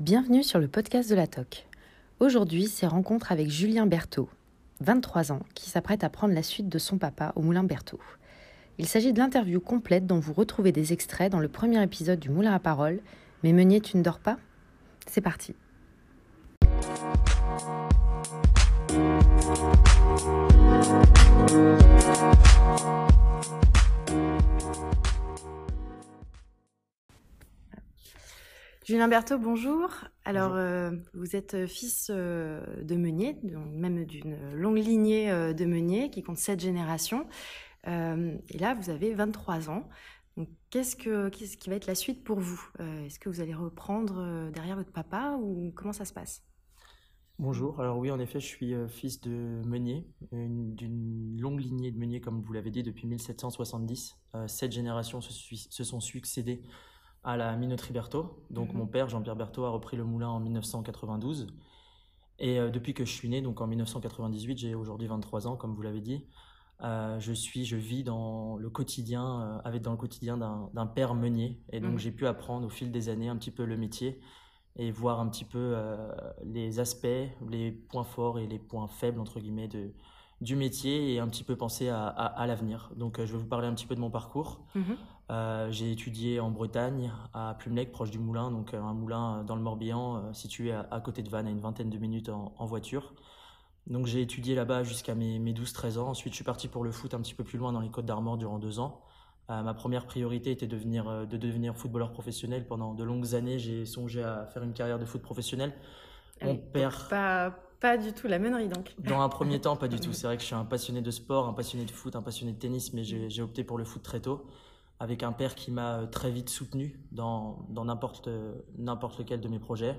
Bienvenue sur le podcast de la TOC. Aujourd'hui, c'est rencontre avec Julien Berthaud, 23 ans, qui s'apprête à prendre la suite de son papa au Moulin Berthaud. Il s'agit de l'interview complète dont vous retrouvez des extraits dans le premier épisode du Moulin à Parole. Mais Meunier, tu ne dors pas? C'est parti. Julien Berthaud, bonjour. Alors, euh, vous êtes euh, fils euh, de meunier, même d'une longue lignée de meuniers qui compte sept générations. et là, vous avez 23 ans. qu'est-ce, que, qu'est-ce qui va être la suite pour vous? Est-ce que vous allez reprendre derrière votre papa ou comment ça se passe? Bonjour, alors oui, en effet, je suis fils de meunier, d'une longue lignée de meuniers, comme vous l'avez dit, depuis 1770. sept générations se, se sont succédées à la minoterie Berthaud. Donc mhm. mon père, Jean-Pierre Berthaud, a repris le moulin en 1992. Et euh, depuis que je suis né, donc en 1998, j'ai aujourd'hui 23 ans, comme vous l'avez dit. Euh, je suis, je vis dans le quotidien, euh, avec dans le quotidien d'un père meunier, et donc mhm. j'ai pu apprendre au fil des années un petit peu le métier et voir un petit peu les aspects, les points forts et les points faibles entre guillemets de, du métier et un petit peu penser à, à, l'avenir. Donc, je vais vous parler un petit peu de mon parcours. Mhm. Euh, j'ai étudié en Bretagne, à Plumelec, proche du Moulin, donc euh, un moulin dans le Morbihan, situé à, côté de Vannes, à une vingtaine de minutes en, voiture. Donc, j'ai étudié là-bas jusqu'à mes, mes 12-13 ans. Ensuite, je suis parti pour le foot un petit peu plus loin dans les Côtes d'Armor durant deux ans. ma première priorité était de devenir, de devenir footballeur professionnel. Pendant de longues années, j'ai songé à faire une carrière de foot professionnel. Mon père. Pas, pas du tout la mènerie donc. Dans un premier temps, pas du tout. C'est vrai que je suis un passionné de sport, un passionné de foot, un passionné de tennis, mais j'ai opté pour le foot très tôt, avec un père qui m'a très vite soutenu dans n'importe n'importe lequel de mes projets.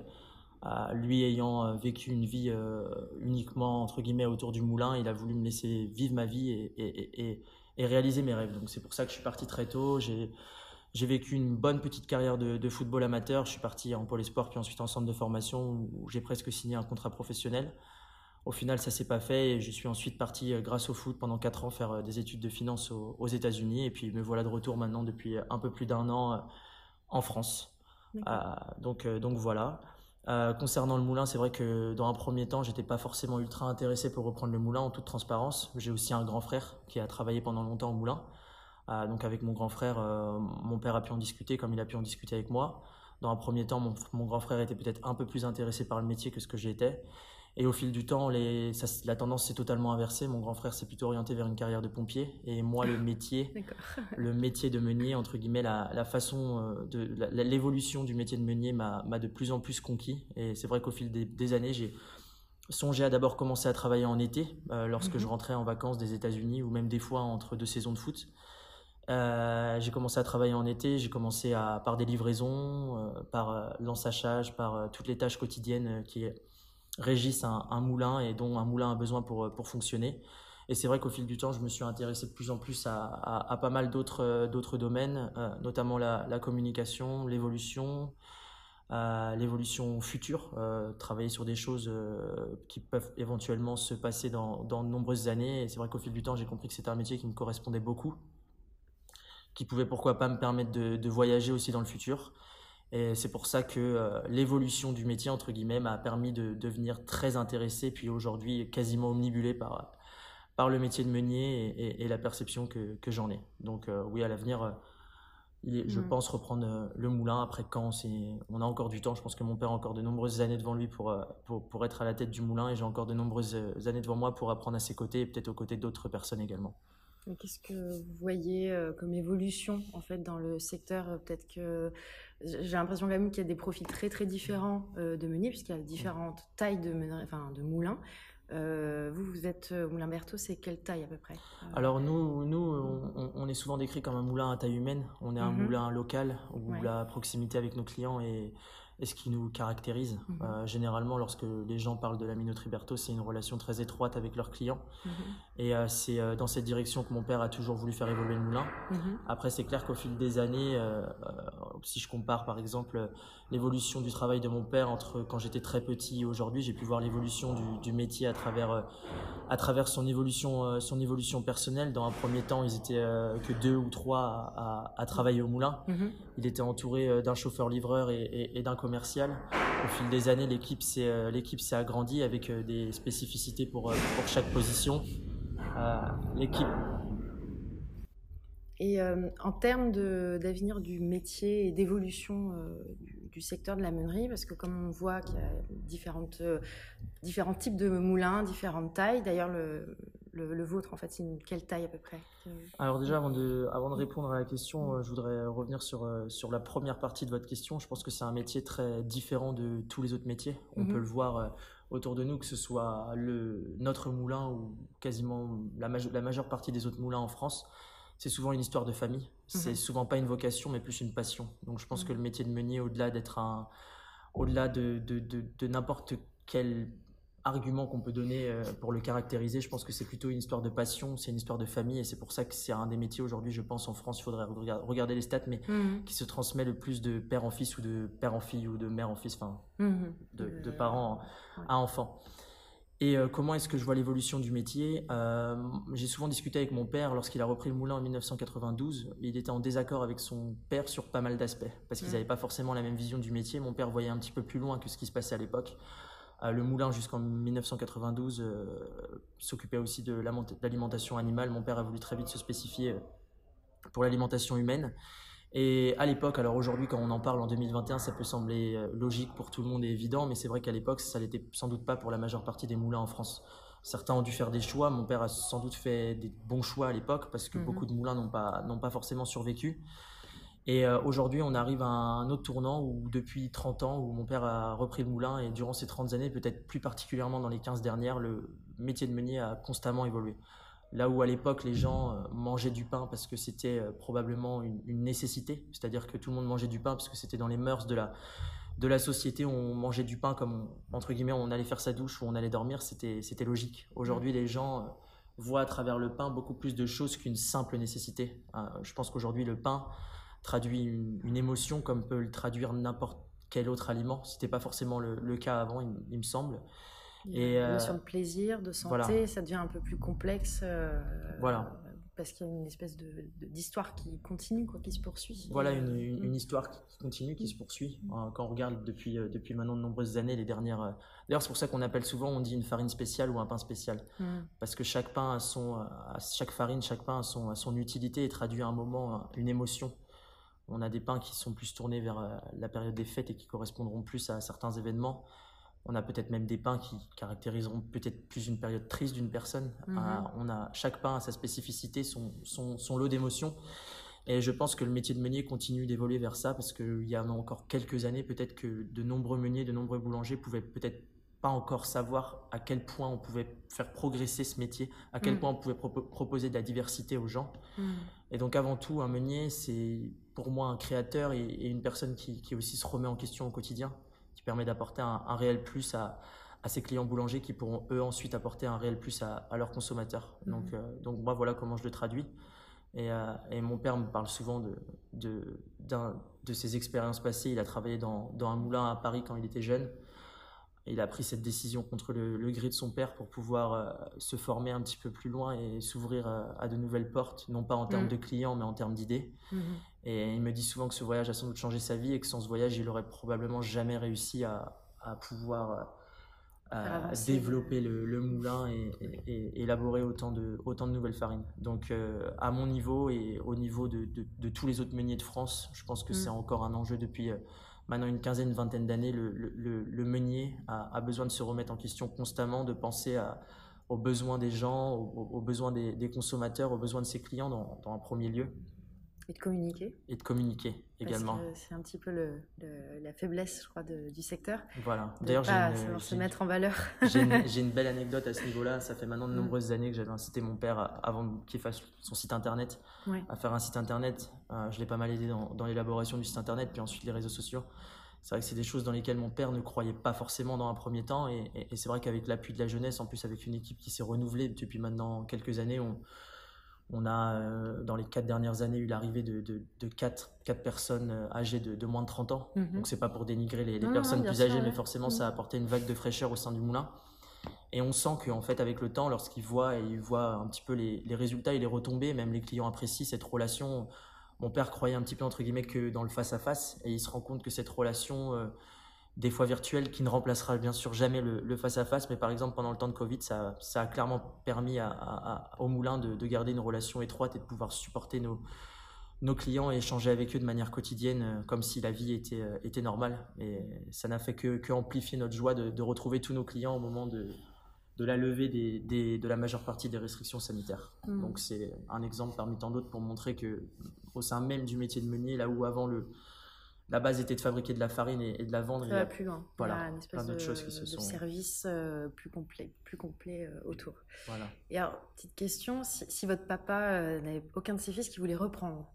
Euh, lui ayant euh, vécu une vie euh, uniquement entre guillemets autour du moulin, il a voulu me laisser vivre ma vie et, et, et, et réaliser mes rêves. Donc c'est pour ça que je suis parti très tôt. J'ai j'ai vécu une bonne petite carrière de, football amateur. Je suis parti en pôle espoir, puis ensuite en centre de formation où j'ai presque signé un contrat professionnel. Au final, ça s'est pas fait et je suis ensuite parti euh, grâce au foot pendant 4 ans faire euh, des études de finance aux, États-Unis et puis me voilà de retour maintenant depuis un peu plus d'un an euh, en France. donc, donc voilà. concernant le moulin, c'est vrai que dans un premier temps, j'étais pas forcément ultra intéressé pour reprendre le moulin en toute transparence. J'ai aussi un grand frère qui a travaillé pendant longtemps au moulin. Euh, donc avec mon grand frère, euh, mon père a pu en discuter comme il a pu en discuter avec moi. Dans un premier temps, mon, grand frère était peut-être un peu plus intéressé par le métier que ce que j'étais. Et au fil du temps, les, la tendance s'est totalement inversée. Mon grand frère s'est plutôt orienté vers une carrière de pompier. Et moi, le métier, le métier de meunier, entre guillemets, la, façon euh, de l'évolution du métier de meunier m'a de plus en plus conquis. Et c'est vrai qu'au fil des, années, j'ai songé à d'abord commencer à travailler en été, lorsque mhm. je rentrais en vacances des États-Unis ou même des fois entre deux saisons de foot. Euh, j'ai commencé à travailler en été, j'ai commencé à, par des livraisons, euh, par euh, l'ensachage, par toutes les tâches quotidiennes qui régissent un, moulin et dont un moulin a besoin pour, pour fonctionner. Et c'est vrai qu'au fil du temps, je me suis intéressé de plus en plus à, à, pas mal d'autres d'autres domaines, notamment la, communication, l'évolution, l'évolution future, travailler sur des choses qui peuvent éventuellement se passer dans, dans de nombreuses années. Et c'est vrai qu'au fil du temps, j'ai compris que c'était un métier qui me correspondait beaucoup qui pouvait pourquoi pas me permettre de, voyager aussi dans le futur. Et c'est pour ça que euh, l'évolution du métier, entre guillemets, m'a permis de devenir très intéressé, puis aujourd'hui quasiment omnibulé par, par le métier de meunier et, la perception que, que j'en ai. Donc euh, oui, à l'avenir, euh, je pense reprendre le moulin. Après, quand on a encore du temps, je pense que mon père a encore de nombreuses années devant lui pour, pour, pour être à la tête du moulin, et j'ai encore de nombreuses années devant moi pour apprendre à ses côtés, et peut-être aux côtés d'autres personnes également. Qu'est-ce que vous voyez euh, comme évolution en fait dans le secteur euh, Peut-être que j'ai l'impression quand même qu'il y a des profils très très différents euh, de meuniers puisqu'il y a différentes tailles de, enfin, de moulins. vous, vous êtes Moulin Berthaud, c'est quelle taille à peu près? Alors nous, nous on, est souvent décrit comme un moulin à taille humaine. On est un mhm. moulin local où la proximité avec nos clients est, et ce qui nous caractérise. Mhm. Euh, généralement, lorsque les gens parlent de la minoterie Berthaud, c'est une relation très étroite avec leurs clients. Mhm. Et euh, c'est euh, dans cette direction que mon père a toujours voulu faire évoluer le moulin. Mhm. Après, c'est clair qu'au fil des années, si je compare par exemple l'évolution du travail de mon père entre quand j'étais très petit et aujourd'hui. J'ai pu voir l'évolution du, métier à travers, à travers son, évolution, son évolution personnelle. Dans un premier temps, ils étaient que deux ou trois à, travailler au moulin. Il était entouré d'un chauffeur-livreur et, d'un commercial. Au fil des années, l'équipe s'est, s'est agrandie avec des spécificités pour, pour chaque position. l'équipe et en termes d'avenir du métier et d'évolution du, secteur de la meunerie, parce que comme on voit qu'il y a euh, différents types de moulins, différentes tailles, d'ailleurs le, le, vôtre, en fait, c'est une quelle taille à peu près Alors déjà, avant de, avant de répondre à la question, euh, je voudrais revenir sur, euh, sur la première partie de votre question. Je pense que c'est un métier très différent de tous les autres métiers. On mhm. peut le voir autour de nous, que ce soit le, notre moulin ou quasiment la, la majeure partie des autres moulins en France c'est souvent une histoire de famille. C'est mhm. souvent pas une vocation, mais plus une passion. Donc je pense que le métier de meunier, au-delà d'être un, au-delà de, de, de, n'importe quel argument qu'on peut donner euh, pour le caractériser, je pense que c'est plutôt une histoire de passion, c'est une histoire de famille, et c'est pour ça que c'est un des métiers aujourd'hui, je pense, en France, il faudrait regarder les stats, mais mhm. qui se transmet le plus de père en fils ou de père en fille ou de mère en fils, enfin, mhm. de, de, parents à enfants. Et euh, comment est-ce que je vois l'évolution du métier? Euh, J'ai souvent discuté avec mon père lorsqu'il a repris le moulin en 1992. Il était en désaccord avec son père sur pas mal d'aspects, parce qu'ils n'avaient pas forcément la même vision du métier. Mon père voyait un petit peu plus loin que ce qui se passait à l'époque. Euh, le moulin, jusqu'en 1992, s'occupait aussi de l'alimentation animale. Mon père a voulu très vite se spécifier pour l'alimentation humaine. Et à l'époque, alors aujourd'hui, quand on en parle en 2021, ça peut sembler euh, logique pour tout le monde et évident, mais c'est vrai qu'à l'époque, ça l'était sans doute pas pour la majeure partie des moulins en France. Certains ont dû faire des choix. Mon père a sans doute fait des bons choix à l'époque parce que mhm. beaucoup de moulins n'ont pas, n'ont pas forcément survécu. Et euh, aujourd'hui, on arrive à un autre tournant où depuis 30 ans, où mon père a repris le moulin et durant ces 30 années, peut-être plus particulièrement dans les 15 dernières, le métier de meunier a constamment évolué. Là où à l'époque les gens euh, mangeaient du pain parce que c'était euh, probablement une, nécessité, c'est-à-dire que tout le monde mangeait du pain parce que c'était dans les mœurs de la, de la société, on mangeait du pain comme, entre guillemets, on allait faire sa douche ou on allait dormir, c'était logique. Aujourd'hui, les gens voient à travers le pain beaucoup plus de choses qu'une simple nécessité. je pense qu'aujourd'hui, le pain traduit une, émotion comme peut le traduire n'importe quel autre aliment. Ce n'était pas forcément le, cas avant, il me semble. Et la notion de plaisir, de santé, ça devient un peu plus complexe. Euh, voilà. Parce qu'il y a une espèce d'histoire de, qui continue, quoi, qui se poursuit. Voilà, une, une, mm. histoire qui continue, qui se poursuit. Euh, quand on regarde depuis, euh, depuis maintenant de nombreuses années, les dernières. D'ailleurs, c'est pour ça qu'on appelle souvent, on dit une farine spéciale ou un pain spécial. Mm. Parce que chaque pain a son. chaque farine, chaque pain a son, a son utilité et traduit un moment, une émotion. On a des pains qui sont plus tournés vers la période des fêtes et qui correspondront plus à certains événements. On a peut-être même des pains qui caractériseront peut-être plus une période triste d'une personne. Mhm. Ah, on a, chaque pain a sa spécificité, son, son, lot d'émotions. Et je pense que le métier de meunier continue d'évoluer vers ça parce qu'il y a encore quelques années, peut-être que de nombreux meuniers, de nombreux boulangers pouvaient peut-être pas encore savoir à quel point on pouvait faire progresser ce métier, à quel mhm. point on pouvait proposer de la diversité aux gens. Mhm. Et donc avant tout, un meunier, c'est pour moi un créateur et, une personne qui, qui, aussi se remet en question au quotidien qui permet d'apporter un, réel plus à, à, ses clients boulangers qui pourront eux ensuite apporter un réel plus à, leurs consommateurs. Mhm. Donc, euh, donc moi voilà comment je le traduis. Et, euh, et mon père me parle souvent de, de, de ses expériences passées. Il a travaillé dans, dans, un moulin à Paris quand il était jeune. Il a pris cette décision contre le, le gré de son père pour pouvoir euh, se former un petit peu plus loin et s'ouvrir à de nouvelles portes, non pas en termes mhm. de clients, mais en termes d'idées. Mhm. Et il me dit souvent que ce voyage a sans doute changé sa vie et que sans ce voyage, il aurait probablement jamais réussi à, à pouvoir euh, développer le, moulin et, et, élaborer autant de, autant de nouvelles farines. Donc, euh, à mon niveau et au niveau de, de, tous les autres meuniers de France, je pense que c'est mm. encore un enjeu depuis euh, maintenant une quinzaine, vingtaine d'années. Le, meunier a, besoin de se remettre en question constamment, de penser aux besoins des gens, aux, besoins des, consommateurs, aux besoins de ses clients dans un premier lieu. Et de communiquer. Et de communiquer également. C'est un petit peu le, la faiblesse, je crois, du secteur. Voilà. D'ailleurs, j'ai se mettre en valeur. J'ai une, belle anecdote à ce niveau-là. Ça fait maintenant de mm. nombreuses années que j'avais incité mon père, avant qu'il fasse son site internet, à faire un site internet. Euh, je l'ai pas mal aidé dans, dans l'élaboration du site internet, puis ensuite les réseaux sociaux. C'est vrai que c'est des choses dans lesquelles mon père ne croyait pas forcément dans un premier temps. Et, et c'est vrai qu'avec l'appui de la jeunesse, en plus avec une équipe qui s'est renouvelée depuis maintenant quelques années, on, On a, euh, dans les quatre dernières années, eu l'arrivée de, de, de quatre, quatre, personnes euh, âgées de, de, moins de 30 ans. Mm -hmm. Donc, c'est pas pour dénigrer les, les personnes plus âgées, mais forcément, ça a apporté une vague de fraîcheur au sein du moulin. Et on sent qu'en fait, avec le temps, lorsqu'ils voient, et ils voient un petit peu les, les, résultats et les retombées, même les clients apprécient cette relation. Mon père croyait un petit peu, entre guillemets, que dans le face-à-face, -face, et il se rend compte que cette relation, euh, des fois virtuelle, qui ne remplacera bien sûr jamais le face-à-face, -face, mais par exemple, pendant le temps de Covid, ça, ça a clairement permis à, à, au moulin de, de, garder une relation étroite et de pouvoir supporter nos, nos clients et échanger avec eux de manière quotidienne, euh, comme si la vie était, euh, était normale. Et ça n'a fait que, que, amplifier notre joie de, de retrouver tous nos clients au moment de, de la levée des, des, de la majeure partie des restrictions sanitaires. Mmh. Donc c'est un exemple parmi tant d'autres pour montrer que au sein même du métier de meunier, là où avant le, la base était de fabriquer de la farine et, et de la vendre, ça il y a plus loin. Voilà, il y a une espèce plein d'autres choses qui se de sont. service euh, plus complet, plus complet euh, autour. Voilà. Et alors petite question, si, si votre papa euh, n'avait aucun de ses fils qui voulait reprendre,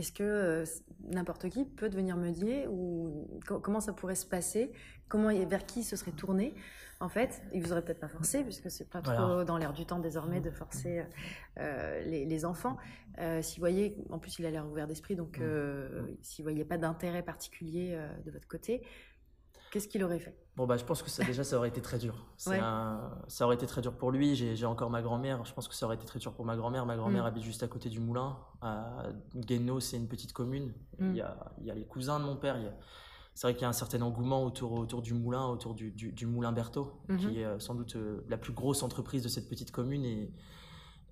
est-ce que euh, n'importe qui peut devenir meunier ou comment ça pourrait se passer? Comment vers qui se serait tourné? En fait, il vous aurait peut-être pas forcé puisque c'est pas Voilà. trop dans l'air du temps désormais de forcer euh, les, les, enfants. Euh, s'il voyait, en plus il a l'air ouvert d'esprit, donc euh, s'il voyait pas d'intérêt particulier de votre côté, Qu'est-ce qu'il aurait fait? Bon, bah, je pense que ça, déjà, ça aurait été très dur. Ouais. Un... Ça aurait été très dur pour lui. J'ai encore ma grand-mère. Je pense que ça aurait été très dur pour ma grand-mère. Ma grand-mère Mm. habite juste à côté du moulin. À Guéno, c'est une petite commune. Mm. Il, y a, il y a les cousins de mon père. Il y a- C'est vrai qu'il y a un certain engouement autour, autour du moulin, autour du, du, du moulin Berthaud, Mhm. qui est euh, sans doute euh, la plus grosse entreprise de cette petite commune. Et,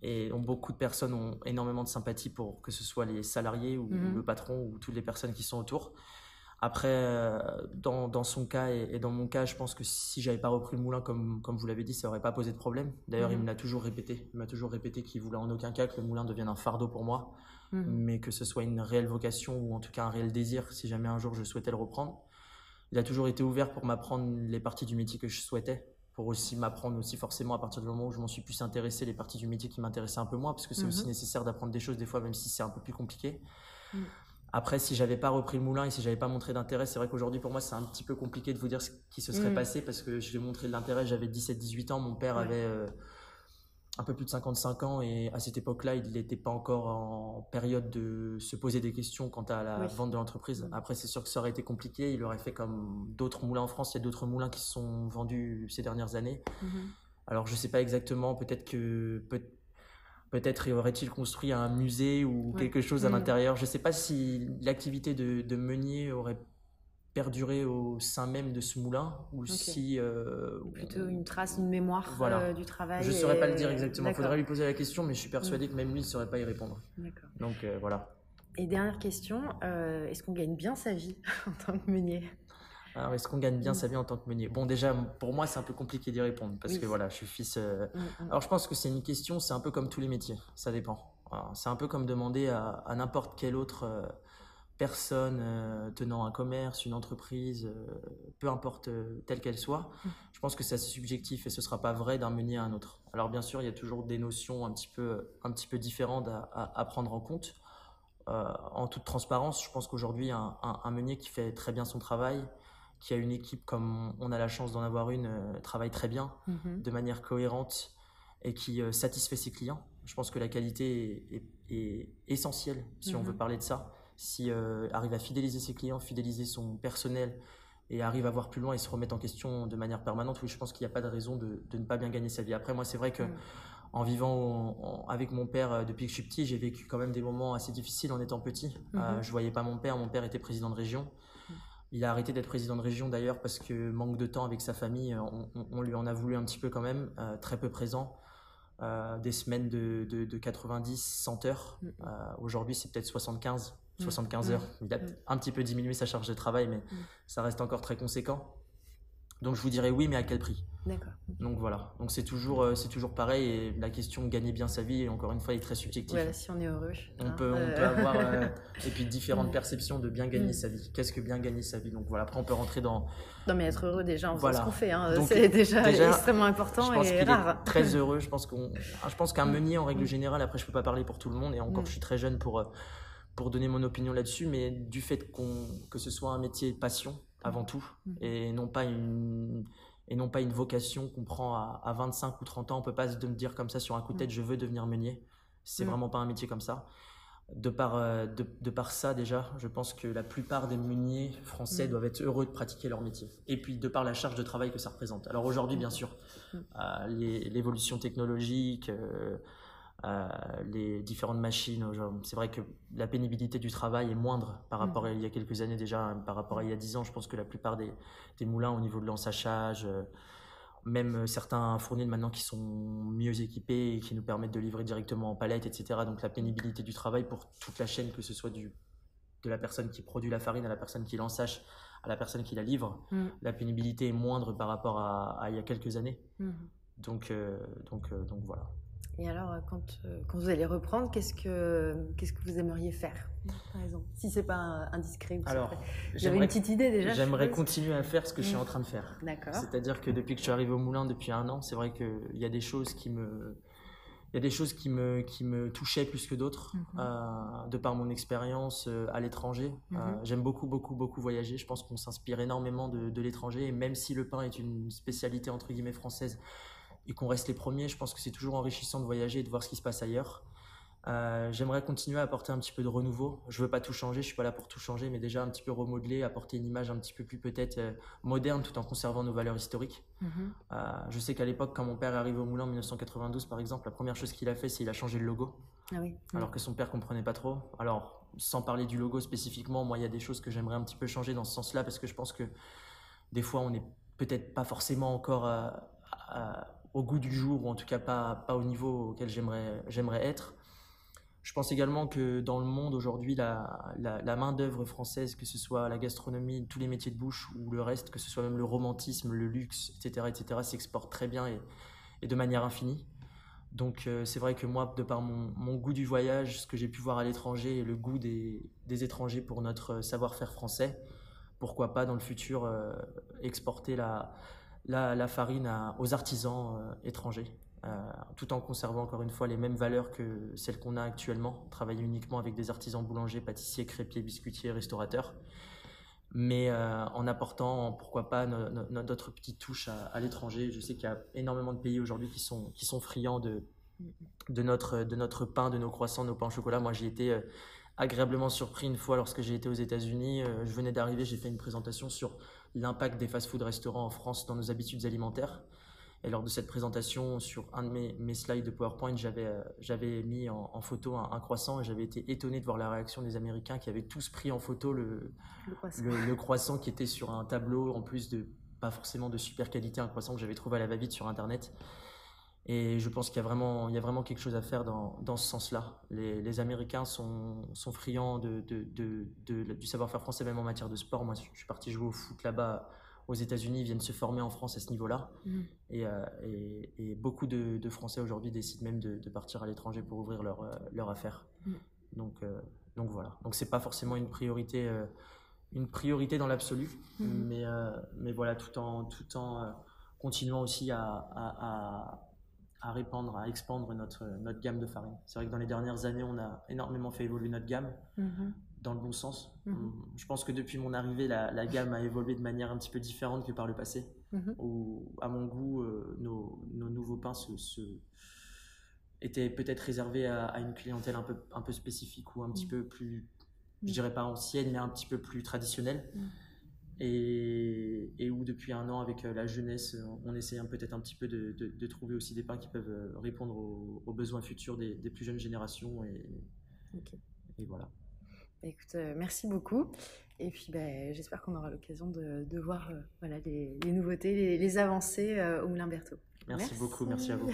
et dont beaucoup de personnes ont énormément de sympathie pour que ce soit les salariés ou, Mhm. ou le patron ou toutes les personnes qui sont autour. Après, euh, dans, dans son cas et, et dans mon cas, je pense que si j'avais pas repris le moulin comme, comme vous l'avez dit, ça aurait pas posé de problème. D'ailleurs, il Mhm. me l'a toujours répété. Il m'a toujours répété qu'il voulait en aucun cas que le moulin devienne un fardeau pour moi, Mhm. mais que ce soit une réelle vocation ou en tout cas un réel désir si jamais un jour je souhaitais le reprendre. Il a toujours été ouvert pour m'apprendre les parties du métier que je souhaitais, pour aussi m'apprendre aussi forcément à partir du moment où je m'en suis plus intéressé, les parties du métier qui m'intéressaient un peu moins, parce que c'est Mhm. aussi nécessaire d'apprendre des choses des fois, même si c'est un peu plus compliqué. Après, si j'avais pas repris le moulin et si j'avais pas montré d'intérêt, c'est vrai qu'aujourd'hui pour moi c'est un petit peu compliqué de vous dire ce qui se serait Mhm. passé parce que je vais montrer de l'intérêt. J'avais 17-18 ans, mon père Ouais. avait euh, un peu plus de 55 ans et à cette époque-là, il n'était pas encore en période de se poser des questions quant à la Oui. vente de l'entreprise. Mhm. Après, c'est sûr que ça aurait été compliqué. Il aurait fait comme d'autres moulins en France. Il y a d'autres moulins qui se sont vendus ces dernières années. Mhm. Alors, je sais pas exactement. Peut-être que peut- peut-être aurait-il construit un musée ou Ouais. quelque chose à Mhm. l'intérieur. Je sais pas si l'activité de, de meunier aurait perduré au sein même de ce moulin ou si euh, Plutôt une trace, une mémoire Voilà. euh, du travail. je et- saurais pas le dire exactement. Il faudrait lui poser la question, mais je suis persuadé que même lui ne saurait pas y répondre. Donc euh, voilà. Et dernière question, est-ce qu'on gagne bien sa vie en tant que meunier? Alors, est-ce qu'on gagne bien Mm. sa vie en tant que meunier? Bon, déjà, pour moi, c'est un peu compliqué d'y répondre parce Oui. que voilà, je suis fils. euh, Mm, mm. Alors, je pense que c'est une question, c'est un peu comme tous les métiers, ça dépend. C'est un peu comme demander à, à n'importe quelle autre euh, personne euh, tenant un commerce, une entreprise, peu importe telle qu'elle soit. Mm. Je pense que c'est assez subjectif et ce sera pas vrai d'un meunier à un autre. Alors, bien sûr, il y a toujours des notions un petit peu, un petit peu différentes à, à- à prendre en compte. En toute transparence, je pense qu'aujourd'hui, un, un- un meunier qui fait très bien son travail, qui a une équipe comme on a la chance d'en avoir une, euh, travaille très bien, Mhm. de manière cohérente et qui euh, satisfait ses clients. Je pense que la qualité est, est- est essentielle si on Mhm. veut parler de ça. Si euh, arrive à fidéliser ses clients, fidéliser son personnel et arrive à voir plus loin et se remettre en question de manière permanente, oui, je pense qu'il n'y a pas de raison de, de ne pas bien gagner sa vie. Après, moi, c'est vrai que Mm. en vivant en- en- avec mon père depuis que je suis petit, j'ai vécu quand même des moments assez difficiles en étant petit. Euh, Mhm. je voyais pas mon père, mon père était président de région. Il a arrêté d'être président de région d'ailleurs parce que manque de temps avec sa famille, euh, on, on- on lui en a voulu un petit peu quand même, euh, très peu présent. Euh, des semaines de, de, de 90, 100 heures. Mhm. Euh, Aujourd'hui, c'est peut-être 75, Mhm. 75 Mhm. heures. Il a un petit peu diminué sa charge de travail, mais ça reste encore très conséquent. Donc je vous dirais oui, mais à quel prix? D'accord. donc voilà, donc c'est toujours, euh, c'est toujours pareil et la question de gagner bien sa vie, encore une fois, est très subjective. Voilà, si on est heureux. On, hein, peut, on euh, peut avoir euh, et puis différentes Mm. perceptions de bien gagner Mm. sa vie. Qu'est-ce que bien gagner sa vie? Donc voilà, après on peut rentrer dans. Non, mais être heureux déjà en faisant Voilà. ce qu'on fait, hein, c'est déjà, déjà, extrêmement Je important pense et qu'il rare. est très heureux. Je pense qu'on, je pense qu'un Mm. meunier en règle générale, après je peux pas parler pour tout le monde et encore je suis très jeune pour pour donner mon opinion là-dessus, mais du fait qu'on que ce soit un métier passion avant tout Mm. et non pas une et non pas une vocation qu'on prend à, à 25 ou 30 ans. On peut pas se dire comme ça sur un coup de tête, je veux devenir meunier. C'est mm. vraiment pas un métier comme ça. De par, euh, de, par ça, déjà, je pense que la plupart des meuniers français mm. doivent être heureux de pratiquer leur métier. Et puis, de par la charge de travail que ça représente. Alors aujourd'hui, bien sûr, euh, l'évolution technologique, les différentes machines. C'est vrai que la pénibilité du travail est moindre par rapport à il y a quelques années déjà, hein, par rapport à il y a dix ans. Je pense que la plupart des, des moulins au niveau de l'ensachage, même euh, certains fournils maintenant qui sont mieux équipés et qui nous permettent de livrer directement en palette, etc. Donc la pénibilité du travail pour toute la chaîne, que ce soit du, de la personne qui produit la farine à la personne qui l'ensache, à la personne qui la livre, mm. la pénibilité est moindre par rapport à, il y a quelques années. Mm. Donc, euh, donc, euh, donc voilà. Et alors, euh, quand, euh, quand vous allez reprendre, qu'est-ce que, qu'est-ce que vous aimeriez faire, par exemple Si c'est pas indiscret. Alors, j'avais une petite idée déjà. J'aimerais continuer à faire ce que je suis en train de faire. D'accord. C'est-à-dire que depuis que je suis arrivé au moulin depuis un an, c'est vrai qu'il y a des choses qui me, il y a des choses qui me, qui me touchaient plus que d'autres, mhm. euh, de par mon expérience à l'étranger. Mhm. J'aime beaucoup, beaucoup, beaucoup voyager. Je pense qu'on s'inspire énormément de, de l'étranger. Et même si le pain est une spécialité entre guillemets française, et qu'on reste les premiers, je pense que c'est toujours enrichissant de voyager et de voir ce qui se passe ailleurs. Euh, j'aimerais continuer à apporter un petit peu de renouveau. Je veux pas tout changer, je suis pas là pour tout changer, mais déjà un petit peu remodeler, apporter une image un petit peu plus peut-être euh, moderne tout en conservant nos valeurs historiques. Mhm. Euh, je sais qu'à l'époque, quand mon père est arrivé au Moulin en 1992 par exemple, la première chose qu'il a fait, c'est qu'il a changé le logo. Ah oui. Alors que son père comprenait pas trop. Alors, sans parler du logo spécifiquement, moi il y a des choses que j'aimerais un petit peu changer dans ce sens-là parce que je pense que des fois on n'est peut-être pas forcément encore à au goût du jour, ou en tout cas pas, pas au niveau auquel j'aimerais, être. Je pense également que dans le monde aujourd'hui, la, la, main-d'œuvre française, que ce soit la gastronomie, tous les métiers de bouche ou le reste, que ce soit même le romantisme, le luxe, etc., etc., s'exporte très bien et, et, de manière infinie. Donc euh, c'est vrai que moi, de par mon, mon, goût du voyage, ce que j'ai pu voir à l'étranger et le goût des, des étrangers pour notre savoir-faire français, pourquoi pas dans le futur euh, exporter la, la, farine aux artisans euh, étrangers, euh, tout en conservant encore une fois les mêmes valeurs que celles qu'on a actuellement, travailler uniquement avec des artisans boulangers, pâtissiers, crêpiers, biscuitiers, restaurateurs, mais euh, en apportant, pourquoi pas, notre petite touche à, l'étranger. Je sais qu'il y a énormément de pays aujourd'hui qui sont, friands de, de, notre, de pain, de nos croissants, nos pains au chocolat. Moi, j'ai été agréablement surpris une fois lorsque j'ai été aux États-Unis. je venais d'arriver, j'ai fait une présentation sur l'impact des fast-food restaurants en France dans nos habitudes alimentaires. Et lors de cette présentation, sur un de mes, mes slides de PowerPoint, j'avais euh, mis en, photo un, croissant et j'avais été étonné de voir la réaction des Américains qui avaient tous pris en photo le, le, croissant. qui était sur un tableau, en plus de pas forcément de super qualité, un croissant que j'avais trouvé à la va-vite sur Internet. Et je pense qu'il y, a vraiment, il y a vraiment quelque chose à faire dans, dans ce sens-là. Les, les, Américains sont, sont friands de, de, de, du savoir-faire français, même en matière de sport. Moi, je suis parti jouer au foot là-bas aux États-Unis, ils viennent se former en France à ce niveau-là. Mm. Et, euh, et, et, beaucoup de, Français aujourd'hui décident même de, partir à l'étranger pour ouvrir leur, euh, leur affaire. Mm. Donc, euh, donc voilà. Donc c'est pas forcément une priorité, une priorité dans l'absolu, mm. mais, mais voilà, tout en, tout en continuant aussi à, à à répandre, à expandre notre, notre gamme de farine. C'est vrai que dans les dernières années, on a énormément fait évoluer notre gamme mhm. dans le bon sens. Mhm. Je pense que depuis mon arrivée, la, la, gamme a évolué de manière un petit peu différente que par le passé. Mhm. Où, à mon goût, euh, nos, nos, nouveaux pains se, étaient peut-être réservés à, une clientèle un peu, un peu spécifique ou un petit peu plus, je dirais pas ancienne, mais un petit peu plus traditionnelle et, et, où depuis un an avec euh, la jeunesse, on essaie peut-être un petit peu de, de, trouver aussi des pains qui peuvent euh, répondre aux, besoins futurs des, des, plus jeunes générations. Et, et voilà. Bah, écoute, euh, merci beaucoup. Et puis bah, j'espère qu'on aura l'occasion de, de, voir voilà, les, les nouveautés, les, les avancées au Moulin Berthaud. merci beaucoup, merci à vous.